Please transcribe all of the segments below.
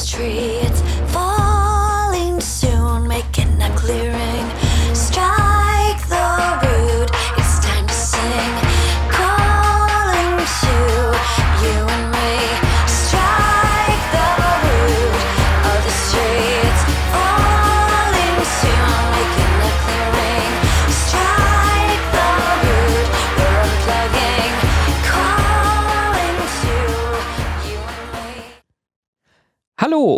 this tree. It's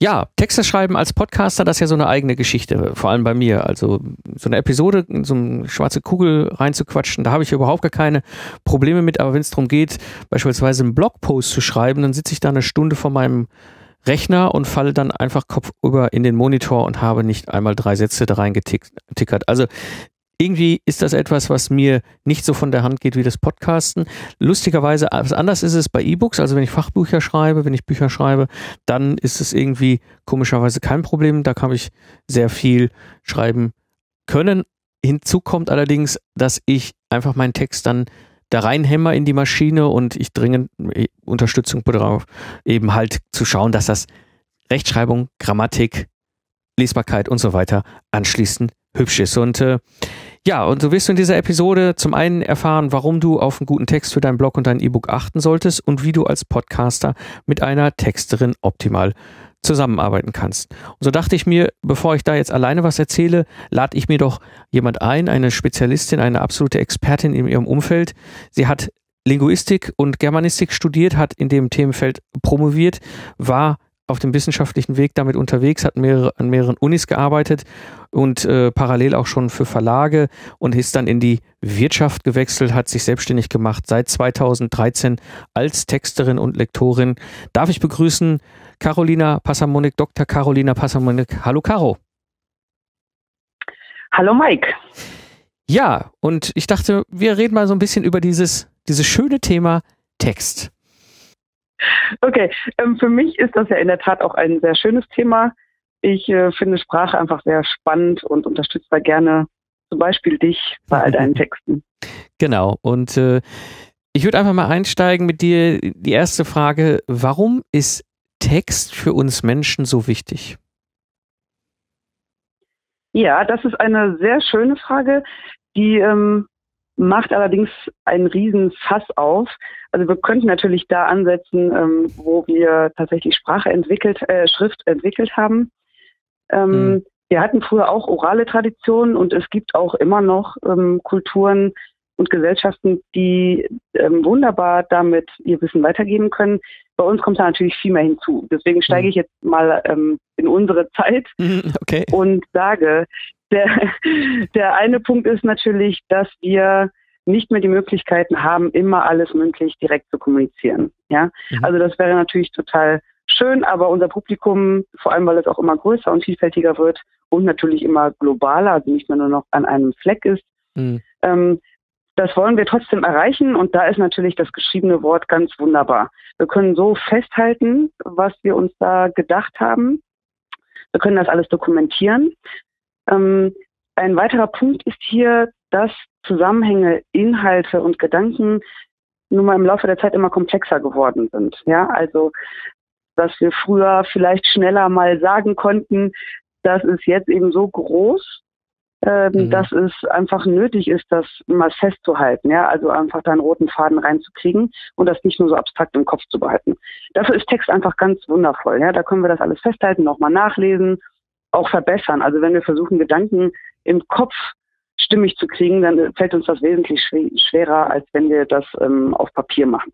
Ja, Texte schreiben als Podcaster, das ist ja so eine eigene Geschichte, vor allem bei mir. Also so eine Episode so eine schwarze Kugel reinzuquatschen, da habe ich überhaupt gar keine Probleme mit, aber wenn es darum geht, beispielsweise einen Blogpost zu schreiben, dann sitze ich da eine Stunde vor meinem Rechner und falle dann einfach kopfüber in den Monitor und habe nicht einmal drei Sätze da reingetickert. Also irgendwie ist das etwas, was mir nicht so von der Hand geht wie das Podcasten. Lustigerweise, was anders ist es bei E-Books, also wenn ich Fachbücher schreibe, wenn ich Bücher schreibe, dann ist es irgendwie komischerweise kein Problem. Da kann ich sehr viel schreiben können. Hinzu kommt allerdings, dass ich einfach meinen Text dann da reinhämmer in die Maschine und ich dringend Unterstützung bedarf, eben halt zu schauen, dass das Rechtschreibung, Grammatik, Lesbarkeit und so weiter anschließend hübsch ist. Und äh, ja, und so wirst du in dieser Episode zum einen erfahren, warum du auf einen guten Text für deinen Blog und dein E-Book achten solltest und wie du als Podcaster mit einer Texterin optimal zusammenarbeiten kannst. Und so dachte ich mir, bevor ich da jetzt alleine was erzähle, lade ich mir doch jemand ein, eine Spezialistin, eine absolute Expertin in ihrem Umfeld. Sie hat Linguistik und Germanistik studiert, hat in dem Themenfeld promoviert, war auf dem wissenschaftlichen Weg damit unterwegs, hat mehrere, an mehreren Unis gearbeitet und äh, parallel auch schon für Verlage und ist dann in die Wirtschaft gewechselt, hat sich selbstständig gemacht seit 2013 als Texterin und Lektorin. Darf ich begrüßen Carolina Passamonik, Dr. Carolina Passamonik. Hallo Caro. Hallo Mike. Ja, und ich dachte, wir reden mal so ein bisschen über dieses, dieses schöne Thema Text. Okay, ähm, für mich ist das ja in der Tat auch ein sehr schönes Thema. Ich äh, finde Sprache einfach sehr spannend und unterstütze da gerne zum Beispiel dich bei all deinen Texten. Genau, und äh, ich würde einfach mal einsteigen mit dir. Die erste Frage, warum ist Text für uns Menschen so wichtig? Ja, das ist eine sehr schöne Frage, die ähm, macht allerdings einen riesen Fass auf. Also wir könnten natürlich da ansetzen, ähm, wo wir tatsächlich Sprache entwickelt, äh, Schrift entwickelt haben. Ähm, Mhm. Wir hatten früher auch orale Traditionen und es gibt auch immer noch ähm, Kulturen und Gesellschaften, die ähm, wunderbar damit ihr Wissen weitergeben können. Bei uns kommt da natürlich viel mehr hinzu. Deswegen steige Mhm. ich jetzt mal ähm, in unsere Zeit Okay. und sage, der, der eine Punkt ist natürlich, dass wir nicht mehr die Möglichkeiten haben, immer alles mündlich direkt zu kommunizieren. Ja, Mhm. also das wäre natürlich total schön, aber unser Publikum, vor allem weil es auch immer größer und vielfältiger wird und natürlich immer globaler, also nicht mehr nur noch an einem Fleck ist, Mhm. ähm, das wollen wir trotzdem erreichen und da ist natürlich das geschriebene Wort ganz wunderbar. Wir können so festhalten, was wir uns da gedacht haben. Wir können das alles dokumentieren. Ähm, ein weiterer Punkt ist hier, dass Zusammenhänge, Inhalte und Gedanken nun mal im Laufe der Zeit immer komplexer geworden sind. Ja, also dass wir früher vielleicht schneller mal sagen konnten, das ist jetzt eben so groß, ähm, Mhm. dass es einfach nötig ist, das mal festzuhalten, ja, also einfach da einen roten Faden reinzukriegen und das nicht nur so abstrakt im Kopf zu behalten. Dafür ist Text einfach ganz wundervoll, ja, da können wir das alles festhalten, nochmal nachlesen, auch verbessern. Also wenn wir versuchen, Gedanken im Kopf stimmig zu kriegen, dann fällt uns das wesentlich schw schwerer, als wenn wir das ähm, auf Papier machen.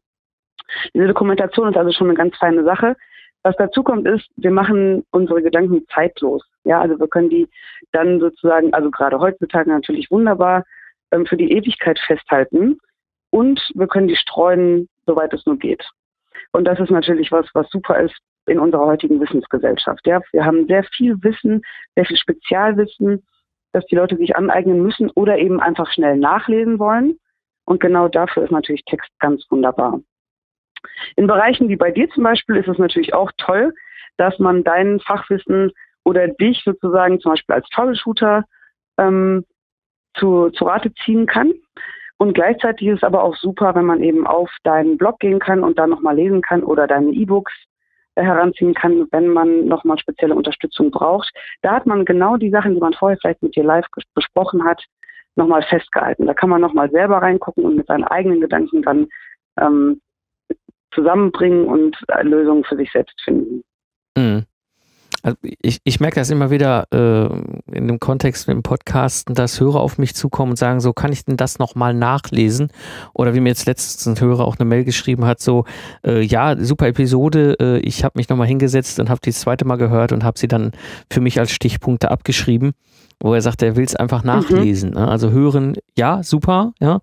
Diese Dokumentation ist also schon eine ganz feine Sache. Was dazu kommt, ist, wir machen unsere Gedanken zeitlos. Ja, also wir können die dann sozusagen, also gerade heutzutage natürlich wunderbar ähm, für die Ewigkeit festhalten und wir können die streuen, soweit es nur geht. Und das ist natürlich was, was super ist in unserer heutigen Wissensgesellschaft. Ja, wir haben sehr viel Wissen, sehr viel Spezialwissen das die Leute sich aneignen müssen oder eben einfach schnell nachlesen wollen. Und genau dafür ist natürlich Text ganz wunderbar. In Bereichen wie bei dir zum Beispiel ist es natürlich auch toll, dass man dein Fachwissen oder dich sozusagen zum Beispiel als Troubleshooter ähm, zu, zu Rate ziehen kann. Und gleichzeitig ist es aber auch super, wenn man eben auf deinen Blog gehen kann und da nochmal lesen kann oder deine E-Books äh, heranziehen kann, wenn man nochmal spezielle Unterstützung braucht. Da hat man genau die Sachen, die man vorher vielleicht mit dir live besprochen hat, nochmal festgehalten. Da kann man nochmal selber reingucken und mit seinen eigenen Gedanken dann ähm, zusammenbringen und Lösungen für sich selbst finden. Mhm. Also ich, ich merke das immer wieder äh, in dem Kontext mit dem Podcasten, dass Hörer auf mich zukommen und sagen, so kann ich denn das nochmal nachlesen? Oder wie mir jetzt letztens ein Hörer auch eine Mail geschrieben hat, so, äh, ja, super Episode, äh, ich habe mich nochmal hingesetzt und habe die zweite Mal gehört und habe sie dann für mich als Stichpunkte abgeschrieben, wo er sagt, er will es einfach mhm. nachlesen. Mhm. Also hören, ja, super, ja,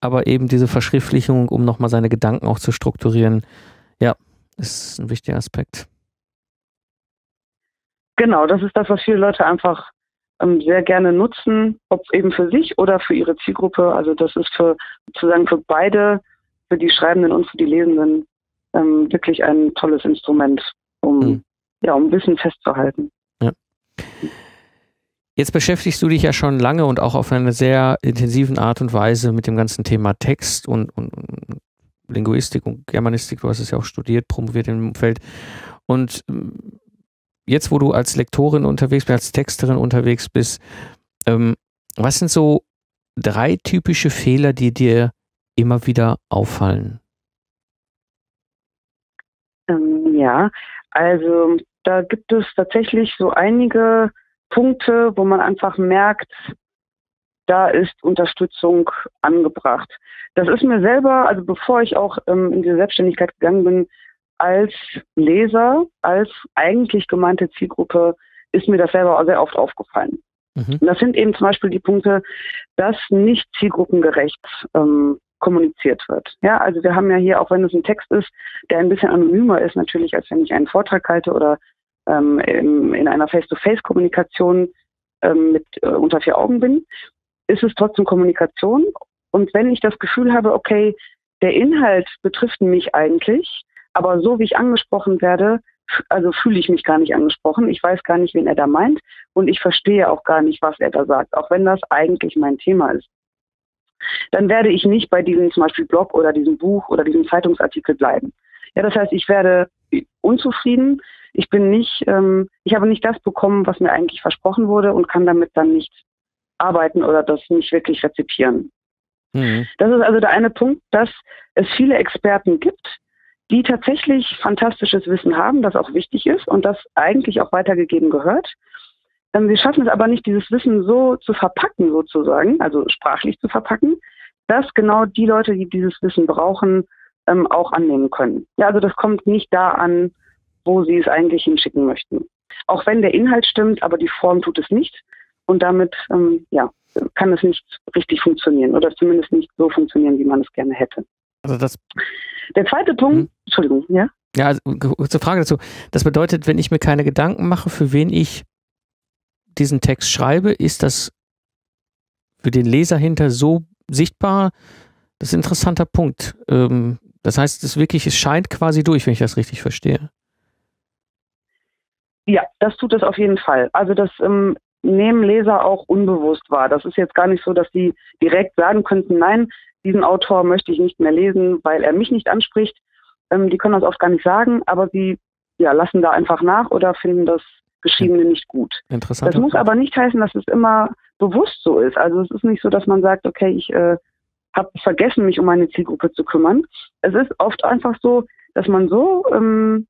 aber eben diese Verschriftlichung, um nochmal seine Gedanken auch zu strukturieren, ja, ist ein wichtiger Aspekt. Genau, das ist das, was viele Leute einfach ähm, sehr gerne nutzen, ob eben für sich oder für ihre Zielgruppe. Also das ist für sozusagen für beide, für die Schreibenden und für die Lesenden ähm, wirklich ein tolles Instrument, um mhm. ja, um Wissen festzuhalten. Ja. Jetzt beschäftigst du dich ja schon lange und auch auf eine sehr intensiven Art und Weise mit dem ganzen Thema Text und, und, und Linguistik und Germanistik. Du hast es ja auch studiert, promoviert im Feld. Und ähm, jetzt, wo du als Lektorin unterwegs bist, als Texterin unterwegs bist, ähm, was sind so drei typische Fehler, die dir immer wieder auffallen? Ähm, ja, also da gibt es tatsächlich so einige Punkte, wo man einfach merkt, da ist Unterstützung angebracht. Das ist mir selber, also bevor ich auch ähm, in diese Selbstständigkeit gegangen bin, als Leser, als eigentlich gemeinte Zielgruppe, ist mir das selber auch sehr oft aufgefallen. Mhm. Und das sind eben zum Beispiel die Punkte, dass nicht zielgruppengerecht ähm, kommuniziert wird. Ja, also wir haben ja hier, auch wenn es ein Text ist, der ein bisschen anonymer ist natürlich, als wenn ich einen Vortrag halte oder ähm, in, in einer Face-to-Face-Kommunikation ähm, mit äh, unter vier Augen bin, ist es trotzdem Kommunikation. Und wenn ich das Gefühl habe, okay, der Inhalt betrifft mich eigentlich, aber so wie ich angesprochen werde, also fühle ich mich gar nicht angesprochen. Ich weiß gar nicht, wen er da meint und ich verstehe auch gar nicht, was er da sagt, auch wenn das eigentlich mein Thema ist. Dann werde ich nicht bei diesem zum Beispiel Blog oder diesem Buch oder diesem Zeitungsartikel bleiben. Ja, das heißt, ich werde unzufrieden. Ich bin nicht, ähm, ich habe nicht das bekommen, was mir eigentlich versprochen wurde und kann damit dann nicht arbeiten oder das nicht wirklich rezipieren. Mhm. Das ist also der eine Punkt, dass es viele Experten gibt, die tatsächlich fantastisches Wissen haben, das auch wichtig ist und das eigentlich auch weitergegeben gehört. Ähm, wir schaffen es aber nicht, dieses Wissen so zu verpacken, sozusagen, also sprachlich zu verpacken, dass genau die Leute, die dieses Wissen brauchen, ähm, auch annehmen können. Ja, also das kommt nicht da an, wo sie es eigentlich hinschicken möchten. Auch wenn der Inhalt stimmt, aber die Form tut es nicht. Und damit, ähm, ja, kann es nicht richtig funktionieren oder zumindest nicht so funktionieren, wie man es gerne hätte. Also das der zweite Punkt, hm? Entschuldigung, ja? Ja, also, kurze Frage dazu. Das bedeutet, wenn ich mir keine Gedanken mache, für wen ich diesen Text schreibe, ist das für den Leser hinter so sichtbar? Das ist ein interessanter Punkt. Ähm, das heißt, es wirklich, es scheint quasi durch, wenn ich das richtig verstehe. Ja, das tut es auf jeden Fall. Also das ähm, nehmen Leser auch unbewusst wahr. Das ist jetzt gar nicht so, dass die direkt sagen könnten, nein, diesen Autor möchte ich nicht mehr lesen, weil er mich nicht anspricht. Ähm, die können das oft gar nicht sagen, aber sie ja, lassen da einfach nach oder finden das Geschriebene nicht gut. Interessant. Das muss aber nicht heißen, dass es immer bewusst so ist. Also es ist nicht so, dass man sagt, okay, ich äh, habe vergessen, mich um meine Zielgruppe zu kümmern. Es ist oft einfach so, dass man so ähm,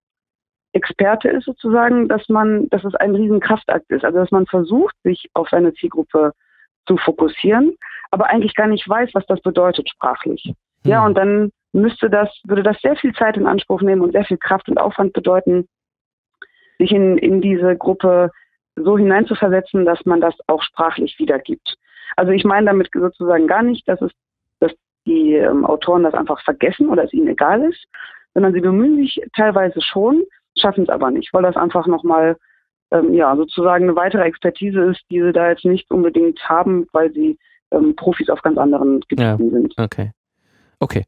Experte ist sozusagen, dass man, dass es ein Riesenkraftakt ist. Also dass man versucht, sich auf seine Zielgruppe zu fokussieren, aber eigentlich gar nicht weiß, was das bedeutet sprachlich. Hm. Ja, und dann müsste das, würde das sehr viel Zeit in Anspruch nehmen und sehr viel Kraft und Aufwand bedeuten, sich in, in diese Gruppe so hineinzuversetzen, dass man das auch sprachlich wiedergibt. Also ich meine damit sozusagen gar nicht, dass es, die ähm, Autoren das einfach vergessen oder es ihnen egal ist, sondern sie bemühen sich teilweise schon, schaffen es aber nicht, weil das einfach nochmal ähm, ja sozusagen eine weitere Expertise ist, die sie da jetzt nicht unbedingt haben, weil sie ähm, Profis auf ganz anderen Gebieten Ja. sind. Okay. Okay.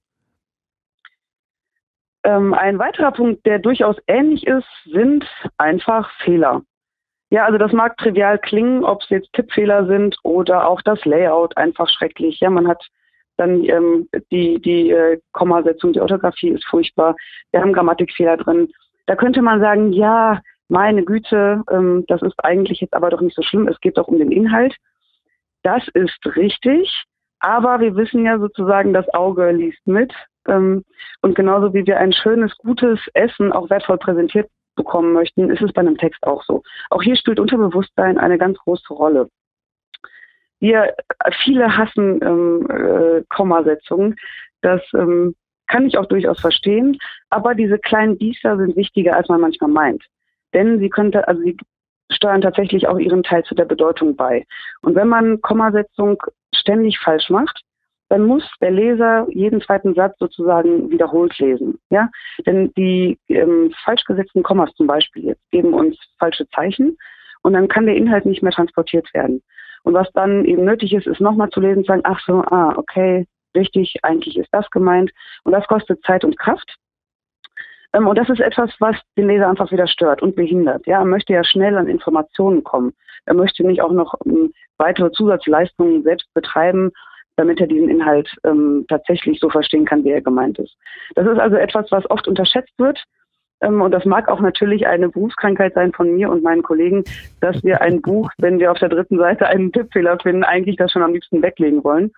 Ähm, ein weiterer Punkt, der durchaus ähnlich ist, sind einfach Fehler. Ja, also das mag trivial klingen, ob es jetzt Tippfehler sind oder auch das Layout einfach schrecklich. Ja, man hat dann ähm, die, die äh, Kommasetzung, die Orthographie ist furchtbar. Wir haben Grammatikfehler drin. Da könnte man sagen, ja, meine Güte, ähm, das ist eigentlich jetzt aber doch nicht so schlimm. Es geht doch um den Inhalt. Das ist richtig. Aber wir wissen ja sozusagen, das Auge liest mit. Ähm, und genauso wie wir ein schönes, gutes Essen auch wertvoll präsentiert bekommen möchten, ist es bei einem Text auch so. Auch hier spielt Unterbewusstsein eine ganz große Rolle. Wir, viele hassen ähm, äh, Kommasetzungen. Das ähm, kann ich auch durchaus verstehen. Aber diese kleinen Biester sind wichtiger, als man manchmal meint. Denn sie könnte, also sie steuern tatsächlich auch ihren Teil zu der Bedeutung bei. Und wenn man Kommasetzung ständig falsch macht, dann muss der Leser jeden zweiten Satz sozusagen wiederholt lesen. Ja? Denn die ähm, falsch gesetzten Kommas zum Beispiel jetzt geben uns falsche Zeichen und dann kann der Inhalt nicht mehr transportiert werden. Und was dann eben nötig ist, ist nochmal zu lesen, zu sagen, ach so, ah, okay, richtig, eigentlich ist das gemeint. Und das kostet Zeit und Kraft. Ähm, und das ist etwas, was den Leser einfach wieder stört und behindert. Ja, er möchte ja schnell an Informationen kommen. Er möchte nicht auch noch ähm, weitere Zusatzleistungen selbst betreiben, damit er diesen Inhalt ähm, tatsächlich so verstehen kann, wie er gemeint ist. Das ist also etwas, was oft unterschätzt wird. Ähm, und das mag auch natürlich eine Berufskrankheit sein von mir und meinen Kollegen, dass wir ein Buch, wenn wir auf der dritten Seite einen Tippfehler finden, eigentlich das schon am liebsten weglegen wollen.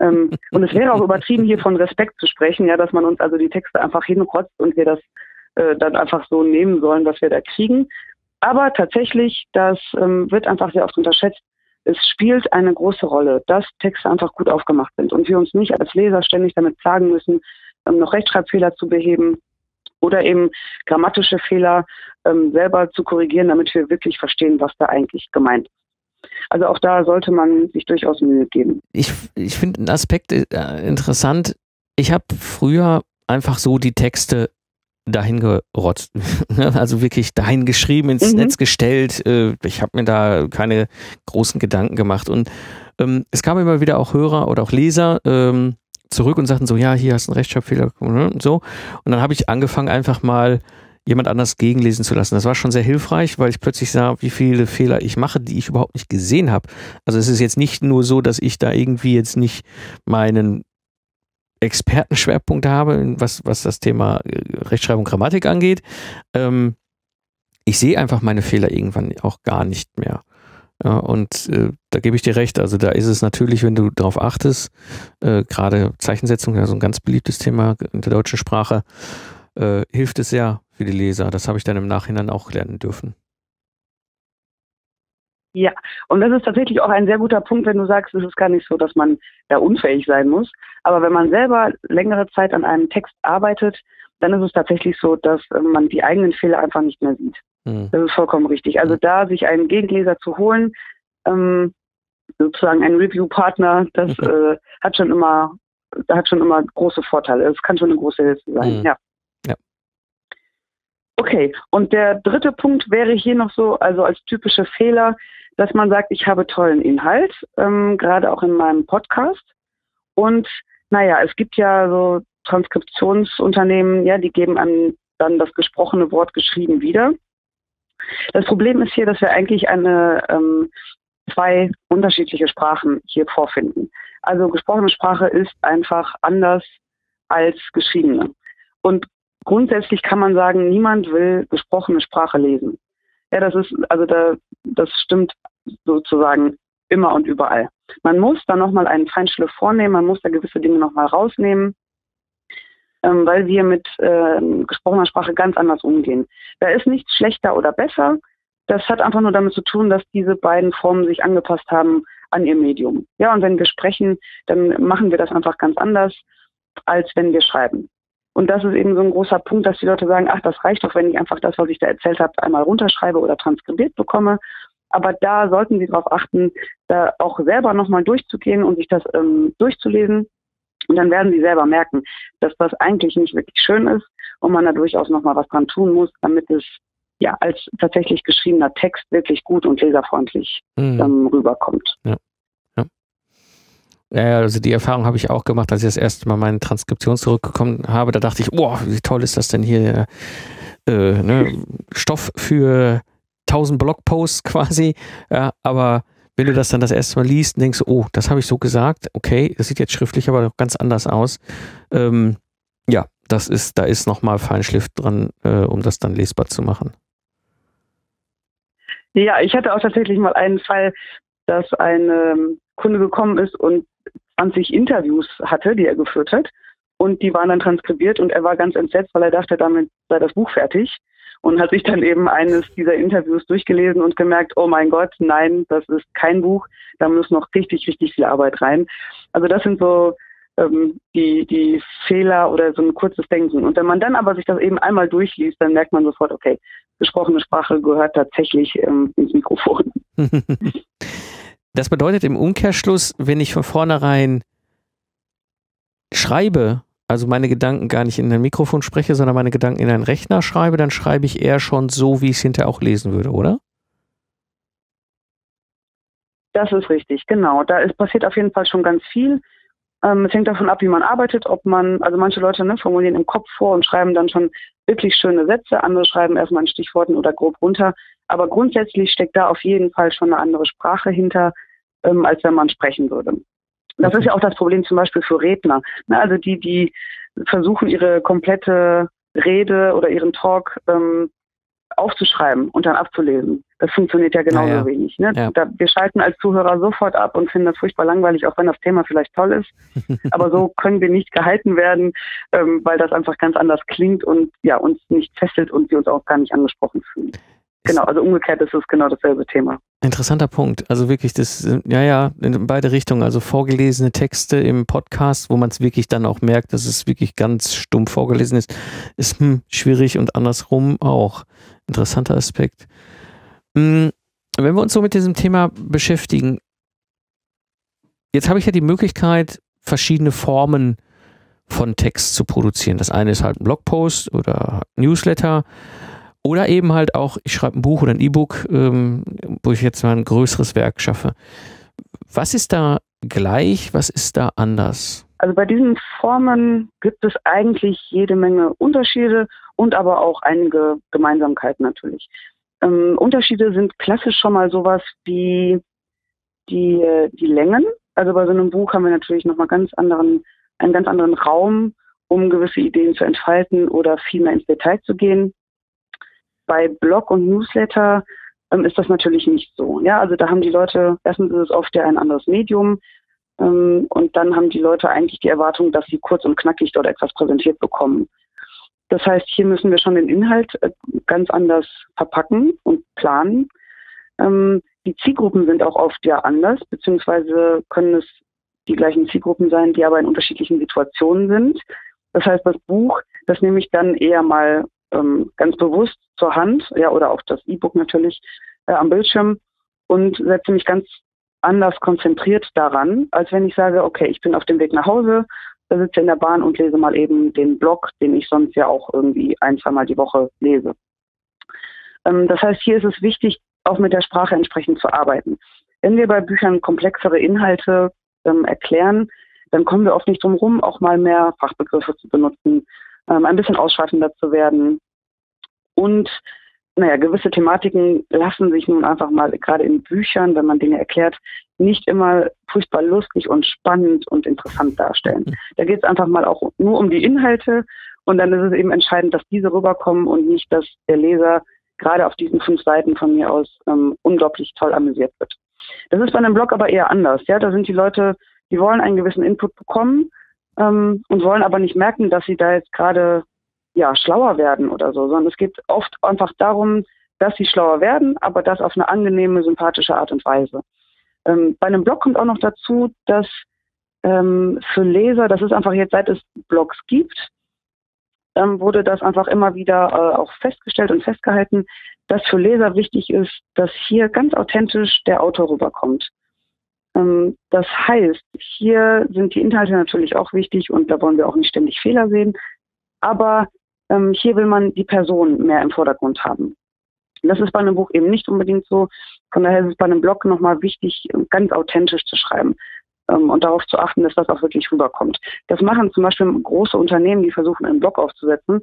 ähm, und es wäre auch übertrieben, hier von Respekt zu sprechen, ja, dass man uns also die Texte einfach hinrotzt und wir das äh, dann einfach so nehmen sollen, was wir da kriegen. Aber tatsächlich, das ähm, wird einfach sehr oft unterschätzt. Es spielt eine große Rolle, dass Texte einfach gut aufgemacht sind und wir uns nicht als Leser ständig damit plagen müssen, ähm, noch Rechtschreibfehler zu beheben oder eben grammatische Fehler ähm, selber zu korrigieren, damit wir wirklich verstehen, was da eigentlich gemeint ist. Also auch da sollte man sich durchaus Mühe geben. Ich, ich finde einen Aspekt äh, interessant. Ich habe früher einfach so die Texte dahin gerotzt. also wirklich dahin geschrieben, ins Mhm. Netz gestellt. Äh, Ich habe mir da keine großen Gedanken gemacht. Und ähm, es kamen immer wieder auch Hörer oder auch Leser ähm, zurück und sagten so, ja, hier hast du einen Rechtschreibfehler und so. Und dann habe ich angefangen, einfach mal jemand anders gegenlesen zu lassen. Das war schon sehr hilfreich, weil ich plötzlich sah, wie viele Fehler ich mache, die ich überhaupt nicht gesehen habe. Also es ist jetzt nicht nur so, dass ich da irgendwie jetzt nicht meinen Expertenschwerpunkt habe, was, was das Thema äh, Rechtschreibung, Grammatik angeht. Ähm, ich sehe einfach meine Fehler irgendwann auch gar nicht mehr. Ja, und äh, da gebe ich dir recht. Also da ist es natürlich, wenn du darauf achtest, äh, gerade Zeichensetzung, ja so ein ganz beliebtes Thema in der deutschen Sprache, äh, hilft es sehr für die Leser. Das habe ich dann im Nachhinein auch lernen dürfen. Ja, und das ist tatsächlich auch ein sehr guter Punkt, wenn du sagst, es ist gar nicht so, dass man da unfähig sein muss. Aber wenn man selber längere Zeit an einem Text arbeitet, dann ist es tatsächlich so, dass äh, man die eigenen Fehler einfach nicht mehr sieht. Hm. Das ist vollkommen richtig. Also da sich einen Gegenleser zu holen, ähm, sozusagen einen Review-Partner, das äh, hat schon immer, hat schon immer große Vorteile. Es kann schon eine große Hilfe sein. Mhm. Ja. Ja. Okay. Und der dritte Punkt wäre hier noch so, also als typische Fehler, dass man sagt, ich habe tollen Inhalt, ähm, gerade auch in meinem Podcast. Und naja, es gibt ja so Transkriptionsunternehmen, ja, die geben an dann das gesprochene Wort geschrieben wieder. Das Problem ist hier, dass wir eigentlich eine ähm, zwei unterschiedliche Sprachen hier vorfinden. Also gesprochene Sprache ist einfach anders als geschriebene. Und grundsätzlich kann man sagen, niemand will gesprochene Sprache lesen. Ja, das ist, also da, das stimmt sozusagen immer und überall. Man muss da nochmal einen Feinschliff vornehmen, man muss da gewisse Dinge nochmal rausnehmen, ähm, weil wir mit äh, gesprochener Sprache ganz anders umgehen. Da ist nichts schlechter oder besser. Das hat einfach nur damit zu tun, dass diese beiden Formen sich angepasst haben an ihr Medium. Ja, und wenn wir sprechen, dann machen wir das einfach ganz anders, als wenn wir schreiben. Und das ist eben so ein großer Punkt, dass die Leute sagen, ach, das reicht doch, wenn ich einfach das, was ich da erzählt habe, einmal runterschreibe oder transkribiert bekomme. Aber da sollten Sie darauf achten, da auch selber nochmal durchzugehen und sich das ähm, durchzulesen. Und dann werden Sie selber merken, dass das eigentlich nicht wirklich schön ist und man da durchaus nochmal was dran tun muss, damit es ja, als tatsächlich geschriebener Text wirklich gut und leserfreundlich Mhm. ähm, rüberkommt. Ja, also die Erfahrung habe ich auch gemacht, als ich das erste Mal meine Transkription zurückgekommen habe. Da dachte ich, boah, wie toll ist das denn hier? Äh, ne? Stoff für 1000 Blogposts quasi. Ja, aber wenn du das dann das erste Mal liest, denkst du, oh, das habe ich so gesagt. Okay, das sieht jetzt schriftlich aber ganz anders aus. Ähm, ja, das ist, da ist nochmal Feinschliff dran, äh, um das dann lesbar zu machen. Ja, ich hatte auch tatsächlich mal einen Fall, dass ein ähm, Kunde gekommen ist und 20 Interviews hatte, die er geführt hat. Und die waren dann transkribiert und er war ganz entsetzt, weil er dachte, damit sei das Buch fertig. Und hat sich dann eben eines dieser Interviews durchgelesen und gemerkt, oh mein Gott, nein, das ist kein Buch, da muss noch richtig, richtig viel Arbeit rein. Also das sind so ähm, die, die Fehler oder so ein kurzes Denken. Und wenn man dann aber sich das eben einmal durchliest, dann merkt man sofort, okay, gesprochene Sprache gehört tatsächlich ähm, ins Mikrofon. Das bedeutet im Umkehrschluss, wenn ich von vornherein schreibe, also meine Gedanken gar nicht in ein Mikrofon spreche, sondern meine Gedanken in einen Rechner schreibe, dann schreibe ich eher schon so, wie ich es hinterher auch lesen würde, oder? Das ist richtig, genau. Da ist, passiert auf jeden Fall schon ganz viel. Ähm, es hängt davon ab, wie man arbeitet, ob man, also manche Leute ne, formulieren im Kopf vor und schreiben dann schon wirklich schöne Sätze, andere schreiben erstmal in Stichworten oder grob runter. Aber grundsätzlich steckt da auf jeden Fall schon eine andere Sprache hinter, ähm, als wenn man sprechen würde. Das Okay. ist ja auch das Problem zum Beispiel für Redner. Ne, also die, die versuchen, ihre komplette Rede oder ihren Talk ähm, aufzuschreiben und dann abzulesen. Das funktioniert ja genauso Ja, ja. wenig. Ne? Ja. Da, wir schalten als Zuhörer sofort ab und finden das furchtbar langweilig, auch wenn das Thema vielleicht toll ist. Aber so können wir nicht gehalten werden, ähm, weil das einfach ganz anders klingt und ja uns nicht fesselt und wir uns auch gar nicht angesprochen fühlen. Genau, also umgekehrt ist es genau dasselbe Thema. Interessanter Punkt. Also wirklich, das, ja, ja, in beide Richtungen. Also vorgelesene Texte im Podcast, wo man es wirklich dann auch merkt, dass es wirklich ganz stumpf vorgelesen ist, ist hm, schwierig und andersrum auch. Interessanter Aspekt. Hm, Wenn wir uns so mit diesem Thema beschäftigen, jetzt habe ich ja die Möglichkeit, verschiedene Formen von Text zu produzieren. Das eine ist halt ein Blogpost oder Newsletter. Oder eben halt auch, ich schreibe ein Buch oder ein E-Book, ähm, wo ich jetzt mal ein größeres Werk schaffe. Was ist da gleich, was ist da anders? Also bei diesen Formen gibt es eigentlich jede Menge Unterschiede und aber auch einige Gemeinsamkeiten natürlich. Ähm, Unterschiede sind klassisch schon mal sowas wie die, die Längen. Also bei so einem Buch haben wir natürlich nochmal ganz anderen, einen ganz anderen Raum, um gewisse Ideen zu entfalten oder viel mehr ins Detail zu gehen. Bei Blog und Newsletter ähm, ist das natürlich nicht so. Ja, also da haben die Leute, erstens ist es oft ja ein anderes Medium, ähm, und dann haben die Leute eigentlich die Erwartung, dass sie kurz und knackig dort etwas präsentiert bekommen. Das heißt, hier müssen wir schon den Inhalt äh, ganz anders verpacken und planen. Ähm, die Zielgruppen sind auch oft ja anders, beziehungsweise können es die gleichen Zielgruppen sein, die aber in unterschiedlichen Situationen sind. Das heißt, das Buch, das nehme ich dann eher mal ähm, ganz bewusst zur Hand, ja, oder auch das E-Book natürlich äh, am Bildschirm und setze mich ganz anders konzentriert daran, als wenn ich sage, okay, ich bin auf dem Weg nach Hause, da sitze in der Bahn und lese mal eben den Blog, den ich sonst ja auch irgendwie ein, zweimal die Woche lese. Ähm, das heißt, hier ist es wichtig, auch mit der Sprache entsprechend zu arbeiten. Wenn wir bei Büchern komplexere Inhalte ähm, erklären, dann kommen wir oft nicht drum rum, auch mal mehr Fachbegriffe zu benutzen, ähm, ein bisschen ausschweifender zu werden. Und naja, gewisse Thematiken lassen sich nun einfach mal, gerade in Büchern, wenn man Dinge erklärt, nicht immer furchtbar lustig und spannend und interessant darstellen. Da geht es einfach mal auch nur um die Inhalte und dann ist es eben entscheidend, dass diese rüberkommen und nicht, dass der Leser gerade auf diesen fünf Seiten von mir aus ähm, unglaublich toll amüsiert wird. Das ist bei einem Blog aber eher anders. Ja, da sind die Leute, die wollen einen gewissen Input bekommen ähm, und wollen aber nicht merken, dass sie da jetzt gerade ja schlauer werden oder so, sondern es geht oft einfach darum, dass sie schlauer werden, aber das auf eine angenehme, sympathische Art und Weise. Ähm, bei einem Blog kommt auch noch dazu, dass ähm, für Leser, das ist einfach jetzt seit es Blogs gibt, ähm, wurde das einfach immer wieder äh, auch festgestellt und festgehalten, dass für Leser wichtig ist, dass hier ganz authentisch der Autor rüberkommt. Ähm, das heißt, hier sind die Inhalte natürlich auch wichtig und da wollen wir auch nicht ständig Fehler sehen. Aber ähm, hier will man die Person mehr im Vordergrund haben. Das ist bei einem Buch eben nicht unbedingt so. Von daher ist es bei einem Blog nochmal wichtig, ganz authentisch zu schreiben ähm, und darauf zu achten, dass das auch wirklich rüberkommt. Das machen zum Beispiel große Unternehmen, die versuchen, einen Blog aufzusetzen,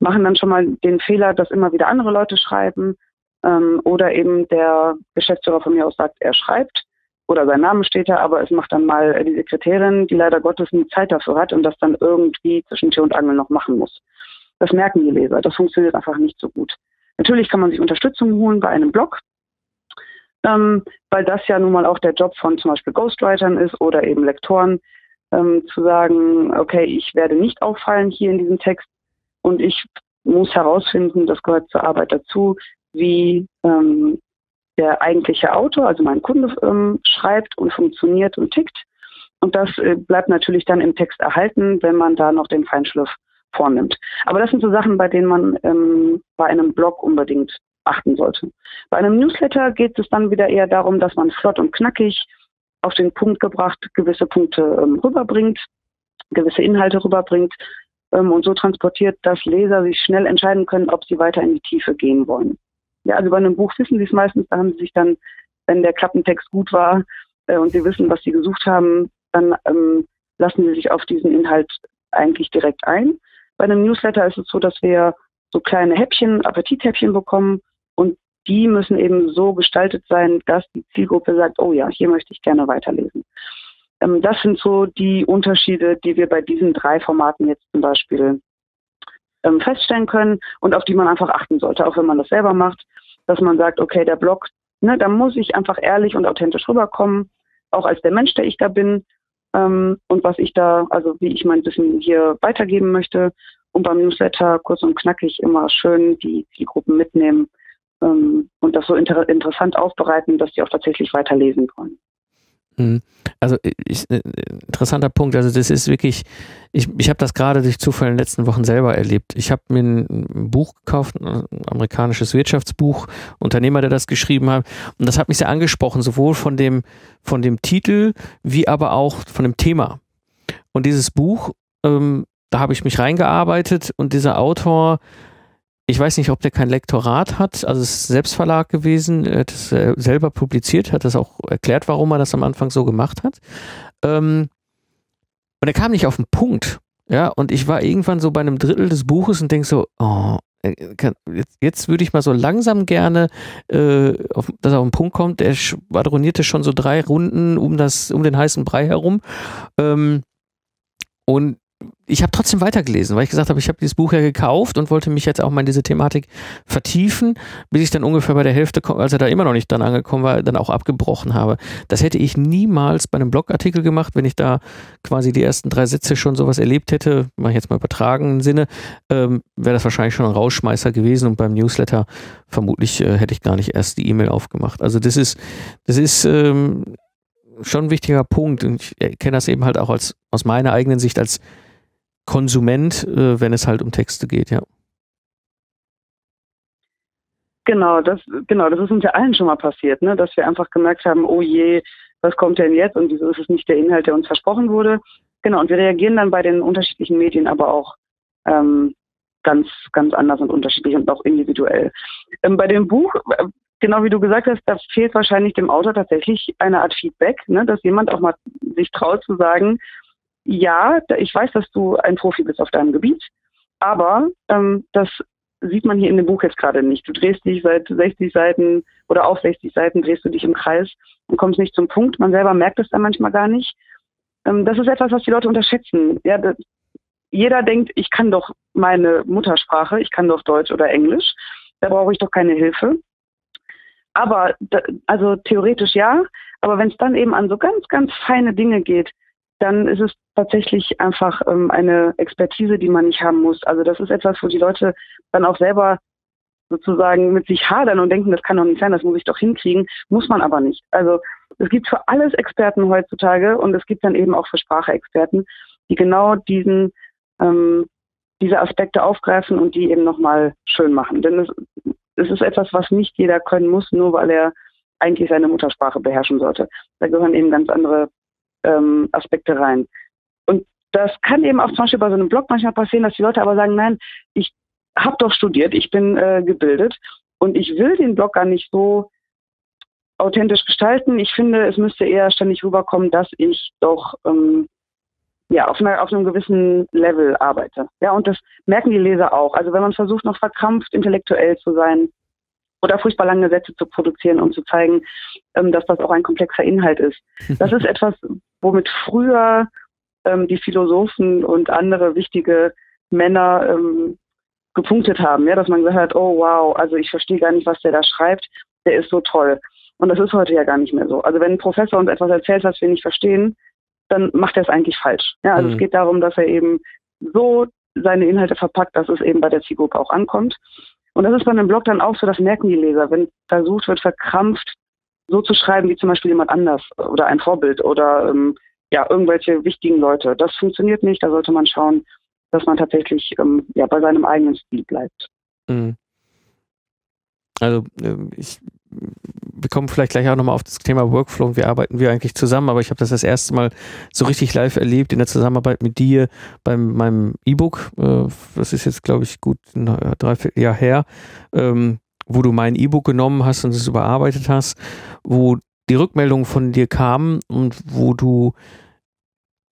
machen dann schon mal den Fehler, dass immer wieder andere Leute schreiben ähm, oder eben der Geschäftsführer von mir aus sagt, er schreibt oder sein Name steht da, aber es macht dann mal die Sekretärin, die leider Gottes nie Zeit dafür hat und das dann irgendwie zwischen Tür und Angel noch machen muss. Das merken die Leser. Das funktioniert einfach nicht so gut. Natürlich kann man sich Unterstützung holen bei einem Blog, ähm, weil das ja nun mal auch der Job von zum Beispiel Ghostwritern ist oder eben Lektoren, ähm, zu sagen, okay, ich werde nicht auffallen hier in diesem Text und ich muss herausfinden, das gehört zur Arbeit dazu, wie ähm, der eigentliche Autor, also mein Kunde, ähm, schreibt und funktioniert und tickt. Und das äh, bleibt natürlich dann im Text erhalten, wenn man da noch den Feinschliff vornimmt. Aber das sind so Sachen, bei denen man ähm, bei einem Blog unbedingt achten sollte. Bei einem Newsletter geht es dann wieder eher darum, dass man flott und knackig auf den Punkt gebracht gewisse Punkte ähm, rüberbringt, gewisse Inhalte rüberbringt ähm, und so transportiert, dass Leser sich schnell entscheiden können, ob sie weiter in die Tiefe gehen wollen. Ja, also bei einem Buch wissen sie es meistens, da haben sie sich dann, wenn der Klappentext gut war äh, und sie wissen, was sie gesucht haben, dann ähm, lassen sie sich auf diesen Inhalt eigentlich direkt ein. Bei einem Newsletter ist es so, dass wir so kleine Häppchen, Appetithäppchen bekommen und die müssen eben so gestaltet sein, dass die Zielgruppe sagt, oh ja, hier möchte ich gerne weiterlesen. Ähm, das sind so die Unterschiede, die wir bei diesen drei Formaten jetzt zum Beispiel ähm, feststellen können und auf die man einfach achten sollte, auch wenn man das selber macht, dass man sagt, okay, der Blog, ne, da muss ich einfach ehrlich und authentisch rüberkommen, auch als der Mensch, der ich da bin ähm, und was ich da, also wie ich mein Wissen hier weitergeben möchte und beim Newsletter kurz und knackig immer schön die Zielgruppen mitnehmen ähm, und das so inter interessant aufbereiten, dass die auch tatsächlich weiterlesen wollen. Mhm. Also ich, äh, interessanter Punkt. Also das ist wirklich, ich, ich habe das gerade durch Zufall in den letzten Wochen selber erlebt. Ich habe mir ein Buch gekauft, ein amerikanisches Wirtschaftsbuch, Unternehmer, der das geschrieben hat. Und das hat mich sehr angesprochen, sowohl von dem, von dem Titel wie aber auch von dem Thema. Und dieses Buch, ähm, da habe ich mich reingearbeitet und dieser Autor ich weiß nicht, ob der kein Lektorat hat, also es ist Selbstverlag gewesen, er hat es selber publiziert, hat das auch erklärt, warum er das am Anfang so gemacht hat. Ähm, und er kam nicht auf den Punkt. Ja, und ich war irgendwann so bei einem Drittel des Buches und denke so, oh, äh, jetzt, jetzt würde ich mal so langsam gerne, äh, auf, dass er auf den Punkt kommt. Er schwadronierte schon so drei Runden um das, um den heißen Brei herum. Ähm, und ich habe trotzdem weitergelesen, weil ich gesagt habe, ich habe dieses Buch ja gekauft und wollte mich jetzt auch mal in diese Thematik vertiefen, bis ich dann ungefähr bei der Hälfte, als er da immer noch nicht dann angekommen war, dann auch abgebrochen habe. Das hätte ich niemals bei einem Blogartikel gemacht, wenn ich da quasi die ersten drei Sätze schon sowas erlebt hätte, mache ich jetzt mal übertragenen Sinne, ähm, wäre das wahrscheinlich schon ein Rausschmeißer gewesen und beim Newsletter vermutlich äh, hätte ich gar nicht erst die E-Mail aufgemacht. Also das ist, das ist ähm, schon ein wichtiger Punkt und ich kenne das eben halt auch als aus meiner eigenen Sicht als Konsument, äh, wenn es halt um Texte geht, ja. Genau, das, genau, das ist uns ja allen schon mal passiert, ne? dass wir einfach gemerkt haben, oh je, was kommt denn jetzt und wieso ist es nicht der Inhalt, der uns versprochen wurde. Genau, und wir reagieren dann bei den unterschiedlichen Medien aber auch ähm, ganz, ganz anders und unterschiedlich und auch individuell. Ähm, bei dem Buch, äh, genau wie du gesagt hast, da fehlt wahrscheinlich dem Autor tatsächlich eine Art Feedback, ne? dass jemand auch mal sich traut zu sagen, ja, ich weiß, dass du ein Profi bist auf deinem Gebiet, aber ähm, das sieht man hier in dem Buch jetzt gerade nicht. Du drehst dich seit 60 Seiten oder auf 60 Seiten drehst du dich im Kreis und kommst nicht zum Punkt. Man selber merkt es dann manchmal gar nicht. Ähm, das ist etwas, was die Leute unterschätzen. Ja, das, jeder denkt, ich kann doch meine Muttersprache, ich kann doch Deutsch oder Englisch, da brauche ich doch keine Hilfe. Aber also theoretisch ja, aber wenn es dann eben an so ganz, ganz feine Dinge geht, dann ist es tatsächlich einfach ähm, eine Expertise, die man nicht haben muss. Also das ist etwas, wo die Leute dann auch selber sozusagen mit sich hadern und denken, das kann doch nicht sein, das muss ich doch hinkriegen, muss man aber nicht. Also es gibt für alles Experten heutzutage und es gibt dann eben auch für Sprache-Experten, die genau diesen ähm, diese Aspekte aufgreifen und die eben nochmal schön machen. Denn es, es ist etwas, was nicht jeder können muss, nur weil er eigentlich seine Muttersprache beherrschen sollte. Da gehören eben ganz andere ähm, Aspekte rein. Und das kann eben auch zum Beispiel bei so einem Blog manchmal passieren, dass die Leute aber sagen, nein, ich habe doch studiert, ich bin äh, gebildet Und ich will den Blog gar nicht so authentisch gestalten. Ich finde, es müsste eher ständig rüberkommen, dass ich doch ähm, ja, auf, einer, auf einem gewissen Level arbeite. Ja, und das merken die Leser auch. Also wenn man versucht, noch verkrampft intellektuell zu sein oder furchtbar lange Sätze zu produzieren und zu zeigen, ähm, dass das auch ein komplexer Inhalt ist. Das ist etwas, womit früher ähm, die Philosophen und andere wichtige Männer ähm, gepunktet haben, ja, dass man gesagt hat, oh wow, also ich verstehe gar nicht, was der da schreibt, der ist so toll. Und das ist heute ja gar nicht mehr so. Also wenn ein Professor uns etwas erzählt, was wir nicht verstehen, dann macht er es eigentlich falsch. Ja, also mhm. es geht darum, dass er eben so seine Inhalte verpackt, dass es eben bei der Zielgruppe auch ankommt. Und das ist bei einem Blog dann auch so, das merken die Leser, wenn versucht wird, verkrampft so zu schreiben wie zum Beispiel jemand anders oder ein Vorbild oder ähm, ja, irgendwelche wichtigen Leute. Das funktioniert nicht, da sollte man schauen, dass man tatsächlich ähm, ja, bei seinem eigenen Stil bleibt. Mhm. Also ähm, ich wir kommen vielleicht gleich auch nochmal auf das Thema Workflow und wie arbeiten wir eigentlich zusammen, aber ich habe das das erste Mal so richtig live erlebt in der Zusammenarbeit mit dir bei meinem E-Book. Äh, das ist jetzt, glaube ich, gut ein Dreivierteljahr her, ähm, wo du mein E-Book genommen hast und es überarbeitet hast, wo die Rückmeldungen von dir kamen und wo du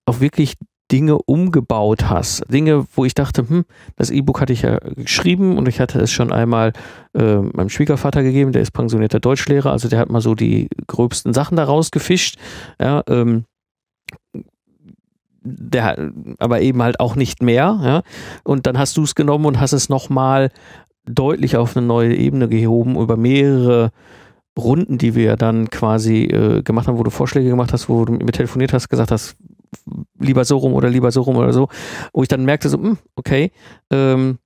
auch wirklich Dinge umgebaut hast. Dinge, wo ich dachte, hm, das E-Book hatte ich ja geschrieben und ich hatte es schon einmal äh, meinem Schwiegervater gegeben, der ist pensionierter Deutschlehrer, also der hat mal so die gröbsten Sachen da rausgefischt. Ja, ähm, der, aber eben halt auch nicht mehr. Ja? Und dann hast du es genommen und hast es nochmal deutlich auf eine neue Ebene gehoben über mehrere Runden, die wir dann quasi äh, gemacht haben, wo du Vorschläge gemacht hast, wo du mit mir telefoniert hast, gesagt hast, lieber so rum oder lieber so rum oder so, wo ich dann merkte, so, hm, okay, ähm,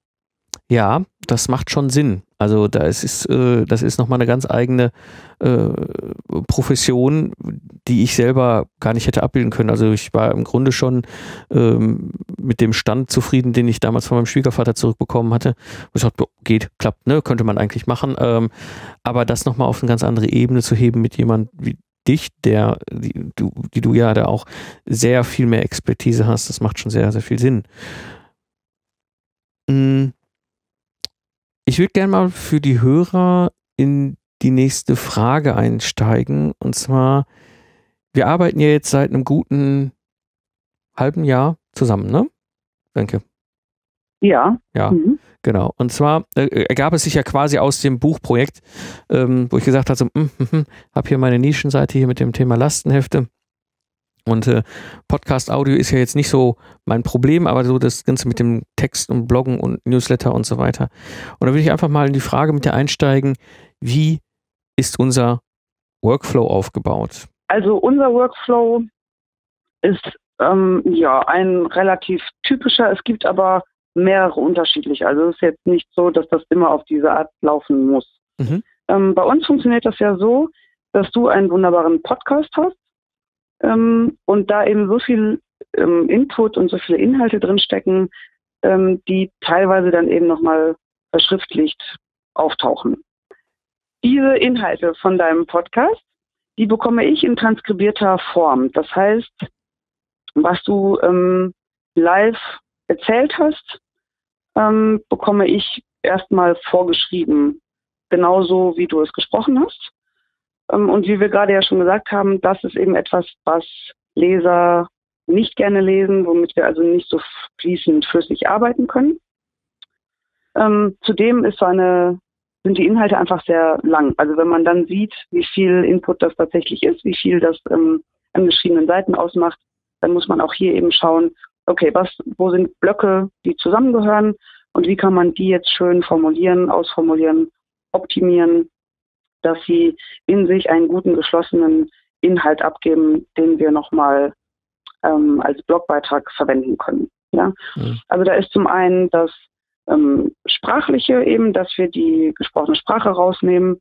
ja, das macht schon Sinn. Also da ist, äh, das ist nochmal eine ganz eigene äh, Profession, die ich selber gar nicht hätte abbilden können. Also ich war im Grunde schon ähm, mit dem Stand zufrieden, den ich damals von meinem Schwiegervater zurückbekommen hatte. Ich dachte, geht, klappt, ne, könnte man eigentlich machen. Ähm, aber das nochmal auf eine ganz andere Ebene zu heben mit jemand wie dich, der, die du, die du ja da auch sehr viel mehr Expertise hast, das macht schon sehr, sehr viel Sinn. Hm. Ich würde gerne mal für die Hörer in die nächste Frage einsteigen. Und zwar, wir arbeiten ja jetzt seit einem guten halben Jahr zusammen, ne? Danke. Ja. Ja. Mhm. Genau. Und zwar äh, ergab es sich ja quasi aus dem Buchprojekt, ähm, wo ich gesagt habe, so, mm, mm, mm, habe hier meine Nischenseite hier mit dem Thema Lastenhefte. Und äh, Podcast-Audio ist ja jetzt nicht so mein Problem, aber so das Ganze mit dem Text und Bloggen und Newsletter und so weiter. Und da will ich einfach mal in die Frage mit dir einsteigen, wie ist unser Workflow aufgebaut? Also unser Workflow ist ähm, ja ein relativ typischer. Es gibt aber mehrere unterschiedliche. Also es ist jetzt nicht so, dass das immer auf diese Art laufen muss. Mhm. Ähm, bei uns funktioniert das ja so, dass du einen wunderbaren Podcast hast ähm, und da eben so viel ähm, Input und so viele Inhalte drinstecken, ähm, die teilweise dann eben nochmal verschriftlicht auftauchen. Diese Inhalte von deinem Podcast, die bekomme ich in transkribierter Form. Das heißt, was du ähm, live erzählt hast, ähm, bekomme ich erstmal vorgeschrieben, genauso wie du es gesprochen hast. Ähm, und wie wir gerade ja schon gesagt haben, das ist eben etwas, was Leser nicht gerne lesen, womit wir also nicht so fließend flüssig arbeiten können. Ähm, zudem ist so eine, sind die Inhalte einfach sehr lang. Also wenn man dann sieht, wie viel Input das tatsächlich ist, wie viel das ähm, an geschriebenen Seiten ausmacht, dann muss man auch hier eben schauen, okay, was, wo sind Blöcke, die zusammengehören und wie kann man die jetzt schön formulieren, ausformulieren, optimieren, dass sie in sich einen guten geschlossenen Inhalt abgeben, den wir nochmal ähm, als Blogbeitrag verwenden können. Ja? Mhm. Also da ist zum einen das ähm, Sprachliche eben, dass wir die gesprochene Sprache rausnehmen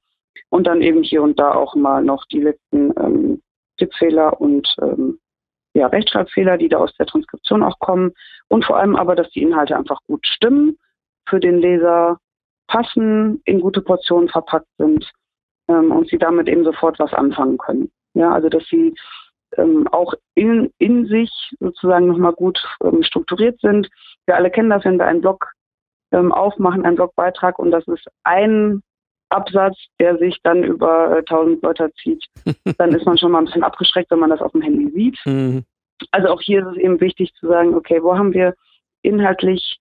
und dann eben hier und da auch mal noch die letzten ähm, Tippfehler und ähm, ja, Rechtschreibfehler, die da aus der Transkription auch kommen und vor allem aber, dass die Inhalte einfach gut stimmen, für den Leser passen, in gute Portionen verpackt sind ähm, und sie damit eben sofort was anfangen können. Ja, also dass sie ähm, auch in, in sich sozusagen nochmal gut ähm, strukturiert sind. Wir alle kennen das, wenn wir einen Blog ähm, aufmachen, einen Blogbeitrag und das ist ein Absatz, der sich dann über äh, 1000 Wörter zieht, dann ist man schon mal ein bisschen abgeschreckt, wenn man das auf dem Handy sieht. Mhm. Also auch hier ist es eben wichtig zu sagen, okay, wo haben wir inhaltlich